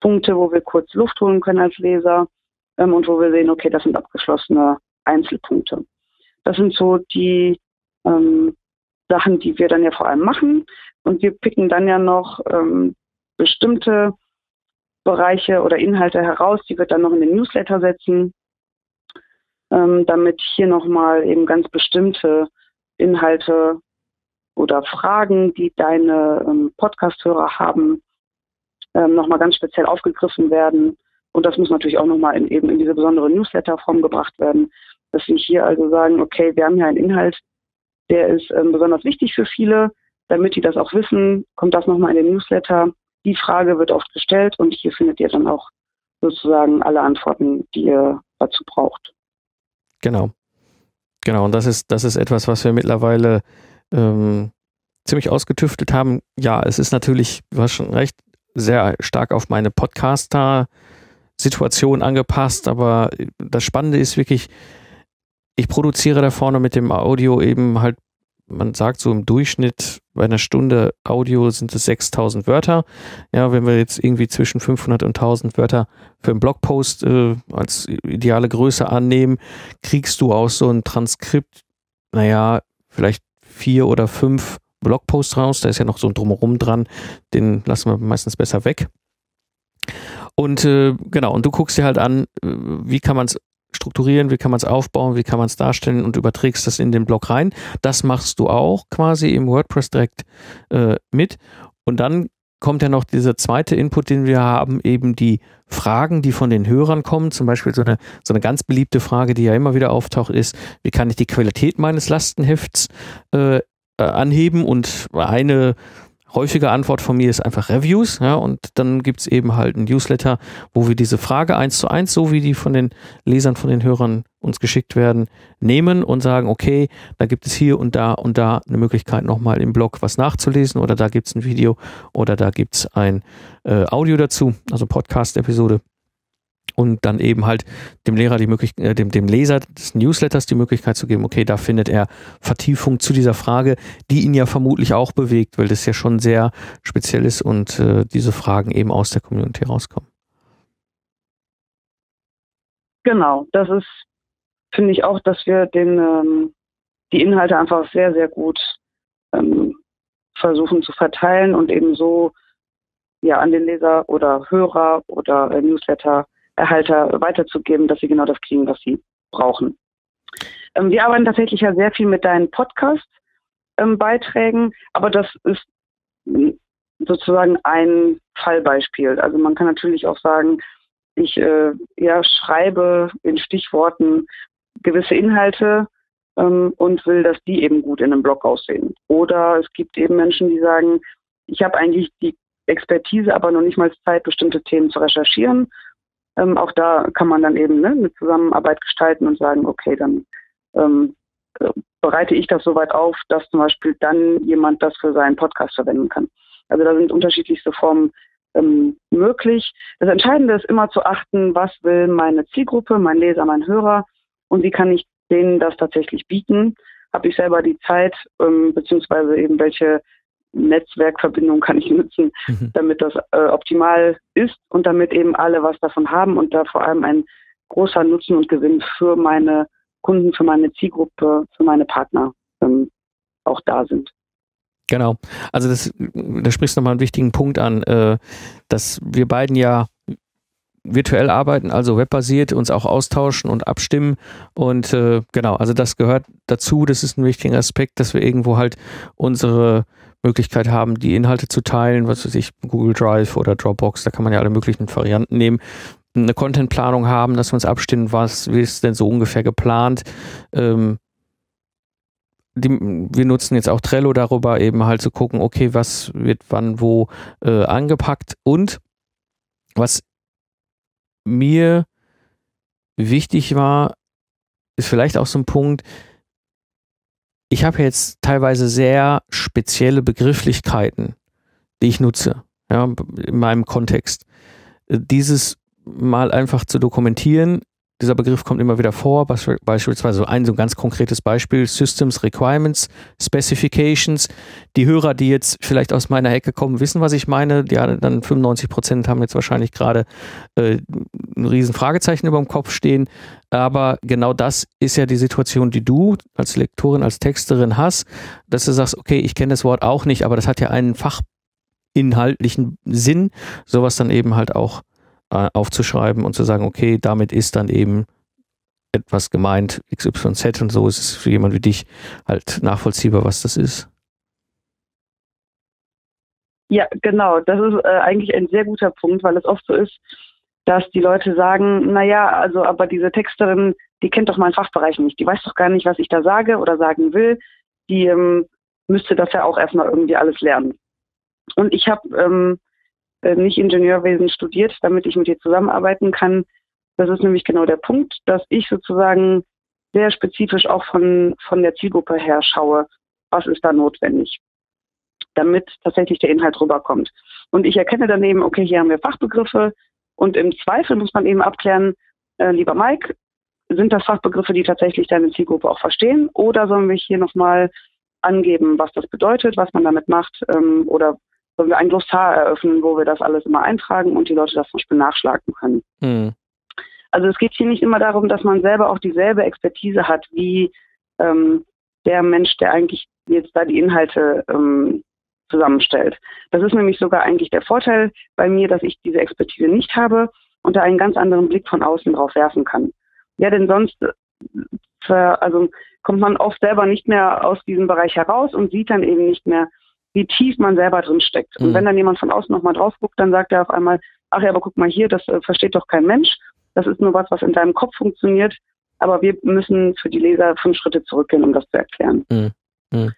Punkte, wo wir kurz Luft holen können als Leser ähm, und wo wir sehen, okay, das sind abgeschlossene Einzelpunkte. Das sind so die ähm, Sachen, die wir dann ja vor allem machen. Und wir picken dann ja noch ähm, bestimmte Bereiche oder Inhalte heraus, die wir dann noch in den Newsletter setzen, ähm, damit hier nochmal eben ganz bestimmte Inhalte oder Fragen, die deine ähm, Podcast-Hörer haben, ähm, nochmal ganz speziell aufgegriffen werden. Und das muss natürlich auch nochmal in, eben in diese besondere Newsletter-Form gebracht werden, dass wir hier also sagen, okay, wir haben hier einen Inhalt, der ist ähm, besonders wichtig für viele, damit die das auch wissen, kommt das nochmal in den Newsletter. Die Frage wird oft gestellt und hier findet ihr dann auch sozusagen alle Antworten, die ihr dazu braucht. Genau. Genau, und das ist, das ist etwas, was wir mittlerweile ähm, ziemlich ausgetüftelt haben. Ja, es ist natürlich, du hast schon recht, sehr stark auf meine Podcaster-Situation angepasst, aber das Spannende ist wirklich, ich produziere da vorne mit dem Audio eben halt, man sagt so im Durchschnitt bei einer Stunde Audio sind es 6000 Wörter. Ja, wenn wir jetzt irgendwie zwischen 500 und 1000 Wörter für einen Blogpost äh, als ideale Größe annehmen, kriegst du aus so ein Transkript, naja, vielleicht vier oder fünf Blogposts raus. Da ist ja noch so ein Drumherum dran. Den lassen wir meistens besser weg. Und äh, genau, und du guckst dir halt an, äh, wie kann man es strukturieren, wie kann man es aufbauen, wie kann man es darstellen und überträgst das in den Blog rein. Das machst du auch quasi im WordPress direkt äh, mit. Und dann kommt ja noch dieser zweite Input, den wir haben, eben die Fragen, die von den Hörern kommen. Zum Beispiel so eine, so eine ganz beliebte Frage, die ja immer wieder auftaucht, ist, wie kann ich die Qualität meines Lastenhefts äh, äh, anheben? Und eine häufige Antwort von mir ist einfach Reviews, ja, und dann gibt's eben halt ein Newsletter, wo wir diese Frage eins zu eins, so wie die von den Lesern, von den Hörern uns geschickt werden, nehmen und sagen, okay, da gibt es hier und da und da eine Möglichkeit, nochmal im Blog was nachzulesen oder da gibt's ein Video oder da gibt's ein äh, Audio dazu, also Podcast-Episode und dann eben halt dem Lehrer die Möglichkeit, äh, dem, dem Leser des Newsletters die Möglichkeit zu geben, okay, da findet er Vertiefung zu dieser Frage, die ihn ja vermutlich auch bewegt, weil das ja schon sehr speziell ist und äh, diese Fragen eben aus der Community rauskommen. Genau, das ist, finde ich auch, dass wir den, ähm, die Inhalte einfach sehr, sehr gut ähm, versuchen zu verteilen und eben so ja an den Leser oder Hörer oder äh, Newsletter Erhalter weiterzugeben, dass sie genau das kriegen, was sie brauchen. Ähm, wir arbeiten tatsächlich ja sehr viel mit deinen Podcast-Beiträgen, ähm, aber das ist sozusagen ein Fallbeispiel. Also man kann natürlich auch sagen, ich äh, ja, schreibe in Stichworten gewisse Inhalte ähm, und will, dass die eben gut in einem Blog aussehen. Oder es gibt eben Menschen, die sagen, ich habe eigentlich die Expertise, aber noch nicht mal Zeit, bestimmte Themen zu recherchieren ähm, auch da kann man dann eben ne, eine Zusammenarbeit gestalten und sagen, okay, dann ähm, äh, bereite ich das soweit auf, dass zum Beispiel dann jemand das für seinen Podcast verwenden kann. Also da sind unterschiedlichste Formen ähm, möglich. Das Entscheidende ist immer zu achten, was will meine Zielgruppe, mein Leser, mein Hörer und wie kann ich denen das tatsächlich bieten. Habe ich selber die Zeit, ähm, beziehungsweise eben welche Netzwerkverbindung kann ich nutzen, mhm. damit das äh, optimal ist und damit eben alle was davon haben und da vor allem ein großer Nutzen und Gewinn für meine Kunden, für meine Zielgruppe, für meine Partner ähm, auch da sind. Genau. Also das, da sprichst du nochmal einen wichtigen Punkt an, äh, dass wir beiden ja virtuell arbeiten, also webbasiert, uns auch austauschen und abstimmen. Und äh, genau, also das gehört dazu. Das ist ein wichtiger Aspekt, dass wir irgendwo halt unsere Möglichkeit haben, die Inhalte zu teilen, was weiß ich, Google Drive oder Dropbox, da kann man ja alle möglichen Varianten nehmen. Eine Contentplanung haben, dass wir uns abstimmen, was ist denn so ungefähr geplant. Ähm, die, wir nutzen jetzt auch Trello darüber, eben halt zu gucken, okay, was wird wann wo äh, angepackt und was mir wichtig war, ist vielleicht auch so ein Punkt, ich habe jetzt teilweise sehr spezielle Begrifflichkeiten, die ich nutze, ja, in meinem Kontext. Dieses mal einfach zu dokumentieren, dieser Begriff kommt immer wieder vor, beispielsweise ein so ganz konkretes Beispiel, Systems Requirements, Specifications. Die Hörer, die jetzt vielleicht aus meiner Ecke kommen, wissen, was ich meine. Ja, dann 95 Prozent haben jetzt wahrscheinlich gerade äh, ein riesen Fragezeichen über dem Kopf stehen. Aber genau das ist ja die Situation, die du als Lektorin, als Texterin hast, dass du sagst, okay, ich kenne das Wort auch nicht, aber das hat ja einen fachinhaltlichen Sinn, sowas dann eben halt auch äh, aufzuschreiben und zu sagen, okay, damit ist dann eben etwas gemeint, XYZ und so ist es für jemand wie dich halt nachvollziehbar, was das ist. Ja, genau. Das ist äh, eigentlich ein sehr guter Punkt, weil es oft so ist, dass die Leute sagen, naja, also aber diese Texterin, die kennt doch meinen Fachbereich nicht, die weiß doch gar nicht, was ich da sage oder sagen will, die ähm, müsste das ja auch erstmal irgendwie alles lernen. Und ich habe ähm, äh, nicht Ingenieurwesen studiert, damit ich mit ihr zusammenarbeiten kann. Das ist nämlich genau der Punkt, dass ich sozusagen sehr spezifisch auch von, von der Zielgruppe her schaue, was ist da notwendig, damit tatsächlich der Inhalt rüberkommt. Und ich erkenne dann eben, okay, hier haben wir Fachbegriffe, und im Zweifel muss man eben abklären, äh, lieber Mike, sind das Fachbegriffe, die tatsächlich deine Zielgruppe auch verstehen? Oder sollen wir hier nochmal angeben, was das bedeutet, was man damit macht? Ähm, oder sollen wir ein Glossar eröffnen, wo wir das alles immer eintragen und die Leute das zum Beispiel nachschlagen können? Mhm. Also es geht hier nicht immer darum, dass man selber auch dieselbe Expertise hat wie ähm, der Mensch, der eigentlich jetzt da die Inhalte ähm, zusammenstellt. Das ist nämlich sogar eigentlich der Vorteil bei mir, dass ich diese Expertise nicht habe und da einen ganz anderen Blick von außen drauf werfen kann. Ja, denn sonst äh, also kommt man oft selber nicht mehr aus diesem Bereich heraus und sieht dann eben nicht mehr, wie tief man selber drin steckt. Mhm. Und wenn dann jemand von außen nochmal drauf guckt, dann sagt er auf einmal, ach ja, aber guck mal hier, das äh, versteht doch kein Mensch. Das ist nur was, was in deinem Kopf funktioniert. Aber wir müssen für die Leser fünf Schritte zurückgehen, um das zu erklären. Mhm. Mhm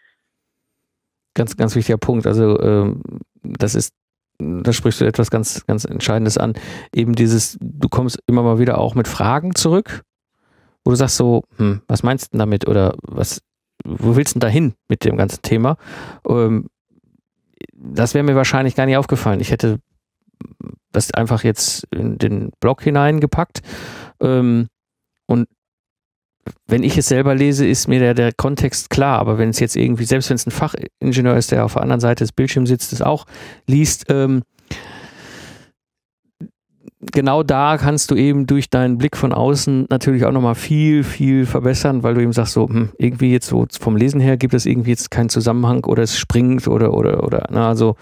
ganz, ganz wichtiger Punkt. Also ähm, das ist, da sprichst du etwas ganz, ganz Entscheidendes an. Eben dieses, du kommst immer mal wieder auch mit Fragen zurück, wo du sagst so, hm, was meinst du denn damit oder was, wo willst du denn dahin mit dem ganzen Thema? Ähm, das wäre mir wahrscheinlich gar nicht aufgefallen. Ich hätte das einfach jetzt in den Blog hineingepackt ähm, und wenn ich es selber lese, ist mir der, der Kontext klar, aber wenn es jetzt irgendwie, selbst wenn es ein Fachingenieur ist, der auf der anderen Seite des Bildschirms sitzt, das auch liest, ähm, genau da kannst du eben durch deinen Blick von außen natürlich auch nochmal viel, viel verbessern, weil du eben sagst, so, hm, irgendwie jetzt so vom Lesen her gibt es irgendwie jetzt keinen Zusammenhang oder es springt oder, oder, oder, na, also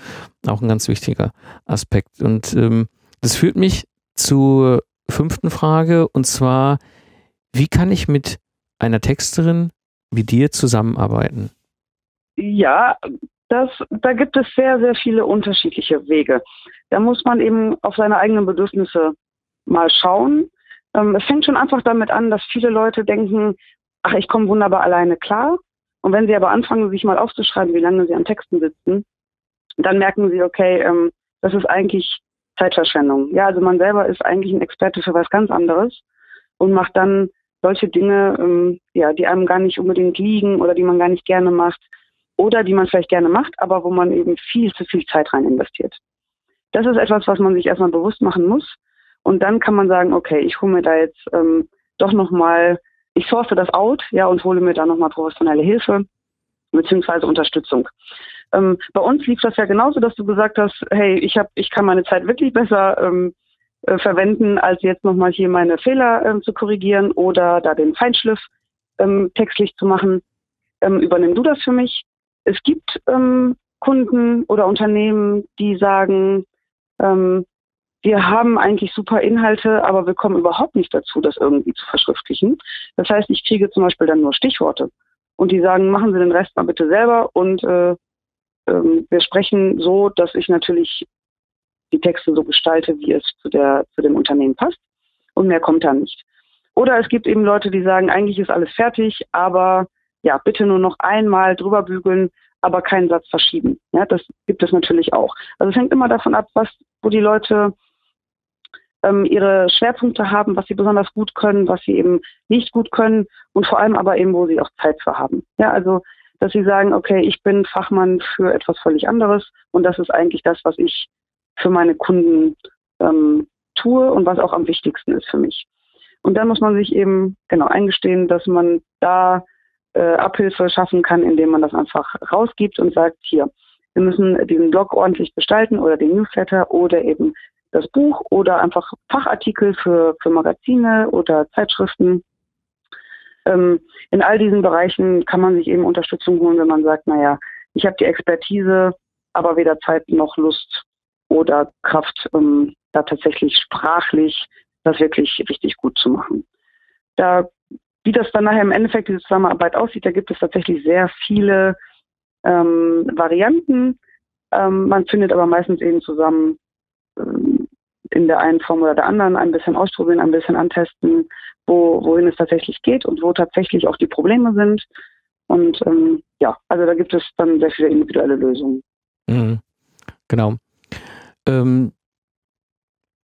auch ein ganz wichtiger Aspekt. Und ähm, das führt mich zur fünften Frage und zwar, wie kann ich mit einer Texterin wie dir zusammenarbeiten? Ja, das, da gibt es sehr, sehr viele unterschiedliche Wege. Da muss man eben auf seine eigenen Bedürfnisse mal schauen. Ähm, es fängt schon einfach damit an, dass viele Leute denken, ach, ich komme wunderbar alleine klar. Und wenn sie aber anfangen, sich mal aufzuschreiben, wie lange sie an Texten sitzen, dann merken sie, okay, ähm, das ist eigentlich Zeitverschwendung. Ja, also man selber ist eigentlich ein Experte für was ganz anderes und macht dann solche Dinge, ähm, ja, die einem gar nicht unbedingt liegen oder die man gar nicht gerne macht oder die man vielleicht gerne macht, aber wo man eben viel zu viel Zeit rein investiert. Das ist etwas, was man sich erstmal bewusst machen muss. Und dann kann man sagen, okay, ich hole mir da jetzt ähm, doch nochmal, ich source das out, ja, und hole mir da nochmal professionelle Hilfe beziehungsweise Unterstützung. Ähm, bei uns lief das ja genauso, dass du gesagt hast, hey, ich habe, ich kann meine Zeit wirklich besser ähm, äh, verwenden, als jetzt nochmal hier meine Fehler ähm, zu korrigieren oder da den Feinschliff ähm, textlich zu machen. Ähm, übernimm du das für mich? Es gibt ähm, Kunden oder Unternehmen, die sagen, ähm, wir haben eigentlich super Inhalte, aber wir kommen überhaupt nicht dazu, das irgendwie zu verschriftlichen. Das heißt, ich kriege zum Beispiel dann nur Stichworte. Und die sagen, machen Sie den Rest mal bitte selber und äh, ähm, wir sprechen so, dass ich natürlich die Texte so gestalte, wie es zu, der, zu dem Unternehmen passt. Und mehr kommt da nicht. Oder es gibt eben Leute, die sagen, eigentlich ist alles fertig, aber ja, bitte nur noch einmal drüber bügeln, aber keinen Satz verschieben. Ja, das gibt es natürlich auch. Also es hängt immer davon ab, was, wo die Leute ähm, ihre Schwerpunkte haben, was sie besonders gut können, was sie eben nicht gut können und vor allem aber eben, wo sie auch Zeit für haben. Ja, also dass sie sagen, okay, ich bin Fachmann für etwas völlig anderes und das ist eigentlich das, was ich für meine Kunden ähm, tue und was auch am wichtigsten ist für mich. Und dann muss man sich eben genau eingestehen, dass man da äh, Abhilfe schaffen kann, indem man das einfach rausgibt und sagt, hier, wir müssen diesen Blog ordentlich gestalten oder den Newsletter oder eben das Buch oder einfach Fachartikel für, für Magazine oder Zeitschriften. Ähm, in all diesen Bereichen kann man sich eben Unterstützung holen, wenn man sagt, naja, ich habe die Expertise, aber weder Zeit noch Lust oder Kraft, um da tatsächlich sprachlich das wirklich richtig gut zu machen. Da, wie das dann nachher im Endeffekt diese Zusammenarbeit aussieht, da gibt es tatsächlich sehr viele ähm, Varianten. Ähm, man findet aber meistens eben zusammen ähm, in der einen Form oder der anderen ein bisschen ausprobieren, ein bisschen antesten, wo, wohin es tatsächlich geht und wo tatsächlich auch die Probleme sind. Und ähm, ja, also da gibt es dann sehr viele individuelle Lösungen. Mhm. Genau. Ähm,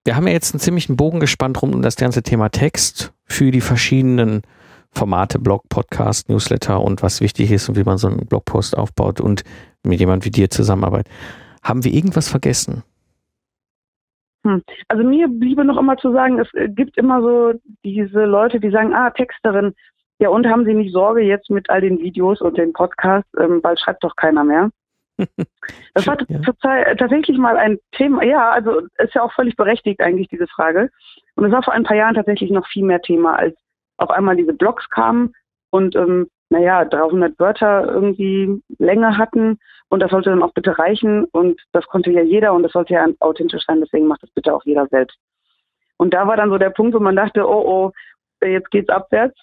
wir haben ja jetzt einen ziemlichen Bogen gespannt rum um das ganze Thema Text für die verschiedenen Formate, Blog, Podcast, Newsletter und was wichtig ist und wie man so einen Blogpost aufbaut und mit jemand wie dir zusammenarbeitet. Haben wir irgendwas vergessen? Hm. Also mir bliebe noch immer zu sagen, es gibt immer so diese Leute, die sagen, ah, Texterin, ja und haben Sie nicht Sorge jetzt mit all den Videos und den Podcasts, ähm, weil schreibt doch keiner mehr. Das war ja. tatsächlich mal ein Thema, ja, also ist ja auch völlig berechtigt eigentlich diese Frage. Und es war vor ein paar Jahren tatsächlich noch viel mehr Thema, als auf einmal diese Blogs kamen und ähm, naja, 300 Wörter irgendwie länger hatten und das sollte dann auch bitte reichen und das konnte ja jeder und das sollte ja authentisch sein, deswegen macht das bitte auch jeder selbst. Und da war dann so der Punkt, wo man dachte, oh oh, jetzt geht's abwärts.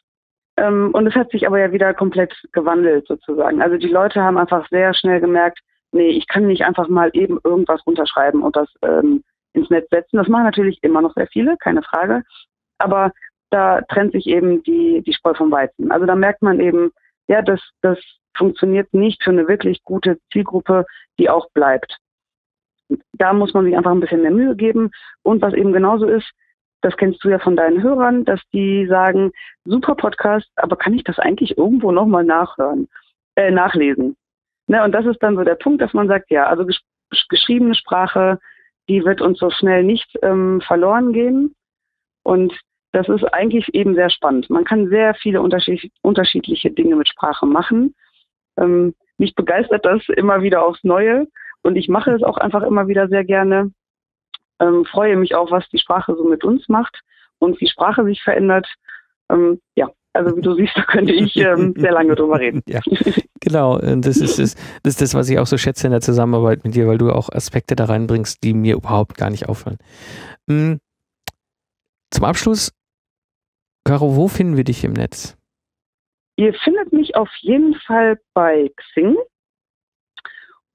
Ähm, und es hat sich aber ja wieder komplett gewandelt sozusagen. Also die Leute haben einfach sehr schnell gemerkt, nee, ich kann nicht einfach mal eben irgendwas runterschreiben und das ähm, ins Netz setzen. Das machen natürlich immer noch sehr viele, keine Frage. Aber da trennt sich eben die, die Spreu vom Weizen. Also da merkt man eben, ja, das, das funktioniert nicht für eine wirklich gute Zielgruppe, die auch bleibt. Da muss man sich einfach ein bisschen mehr Mühe geben. Und was eben genauso ist, das kennst du ja von deinen Hörern, dass die sagen, super Podcast, aber kann ich das eigentlich irgendwo nochmal nachhören, äh, nachlesen? Ne, und das ist dann so der Punkt, dass man sagt, ja, also ges geschriebene Sprache, die wird uns so schnell nicht ähm, verloren gehen. Und das ist eigentlich eben sehr spannend. Man kann sehr viele unterschied unterschiedliche Dinge mit Sprache machen. Ähm, mich begeistert das immer wieder aufs Neue und ich mache es auch einfach immer wieder sehr gerne. Ähm, freue mich auch, was die Sprache so mit uns macht und wie Sprache sich verändert. Ähm, ja, also wie du siehst, da könnte ich ähm, sehr lange drüber reden. Ja, genau. Das ist, das, das ist das, was ich auch so schätze in der Zusammenarbeit mit dir, weil du auch Aspekte da reinbringst, die mir überhaupt gar nicht auffallen. Hm. Zum Abschluss Caro, wo finden wir dich im Netz? Ihr findet mich auf jeden Fall bei Xing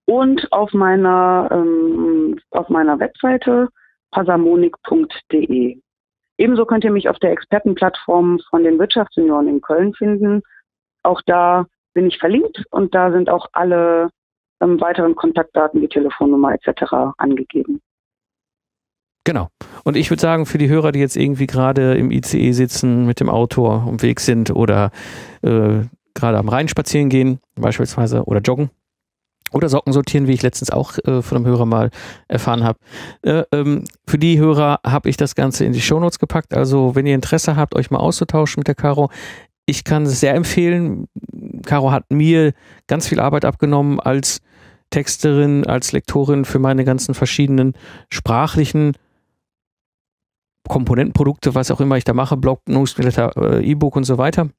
und auf meiner, ähm, auf meiner Webseite pasamonik.de. Ebenso könnt ihr mich auf der Expertenplattform von den Wirtschaftssenioren in Köln finden. Auch da bin ich verlinkt und da sind auch alle ähm, weiteren Kontaktdaten wie Telefonnummer etc. angegeben. Genau. Und ich würde sagen, für die Hörer, die jetzt irgendwie gerade im ICE sitzen, mit dem Auto am Weg sind oder äh, gerade am Rhein spazieren gehen, beispielsweise, oder joggen, oder Socken sortieren, wie ich letztens auch äh, von einem Hörer mal erfahren habe. Äh, ähm, für die Hörer habe ich das Ganze in die Shownotes gepackt. Also wenn ihr Interesse habt, euch mal auszutauschen mit der Caro, ich kann es sehr empfehlen. Caro hat mir ganz viel Arbeit abgenommen als Texterin, als Lektorin für meine ganzen verschiedenen sprachlichen Komponentenprodukte, was auch immer ich da mache, Blog, Newsletter, äh, E-Book und so weiter.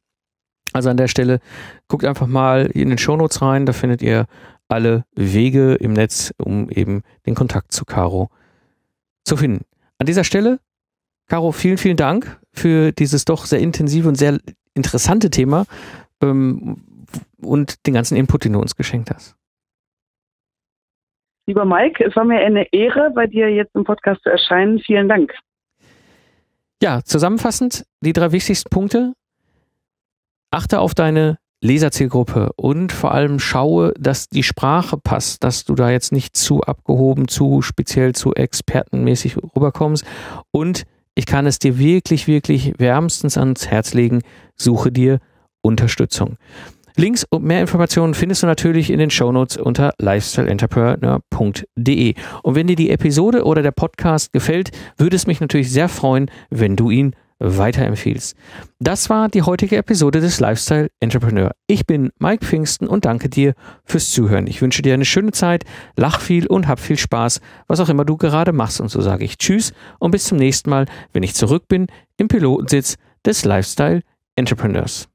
Also an der Stelle guckt einfach mal in den Shownotes rein, da findet ihr alle Wege im Netz, um eben den Kontakt zu Caro zu finden. An dieser Stelle, Caro, vielen, vielen Dank für dieses doch sehr intensive und sehr interessante Thema ähm, und den ganzen Input, den du uns geschenkt hast. Lieber Mike, es war mir eine Ehre, bei dir jetzt im Podcast zu erscheinen. Vielen Dank. Ja, zusammenfassend die drei wichtigsten Punkte. Achte auf deine Leserzielgruppe und vor allem schaue, dass die Sprache passt, dass du da jetzt nicht zu abgehoben, zu speziell, zu expertenmäßig rüberkommst. Und ich kann es dir wirklich, wirklich wärmstens ans Herz legen, suche dir Unterstützung. Links und mehr Informationen findest du natürlich in den Shownotes unter lifestyleentrepreneur.de. Und wenn dir die Episode oder der Podcast gefällt, würde es mich natürlich sehr freuen, wenn du ihn weiterempfiehlst. Das war die heutige Episode des Lifestyle Entrepreneur. Ich bin Mike Pfingsten und danke dir fürs Zuhören. Ich wünsche dir eine schöne Zeit, lach viel und hab viel Spaß, was auch immer du gerade machst. Und so sage ich Tschüss und bis zum nächsten Mal, wenn ich zurück bin im Pilotensitz des Lifestyle Entrepreneurs.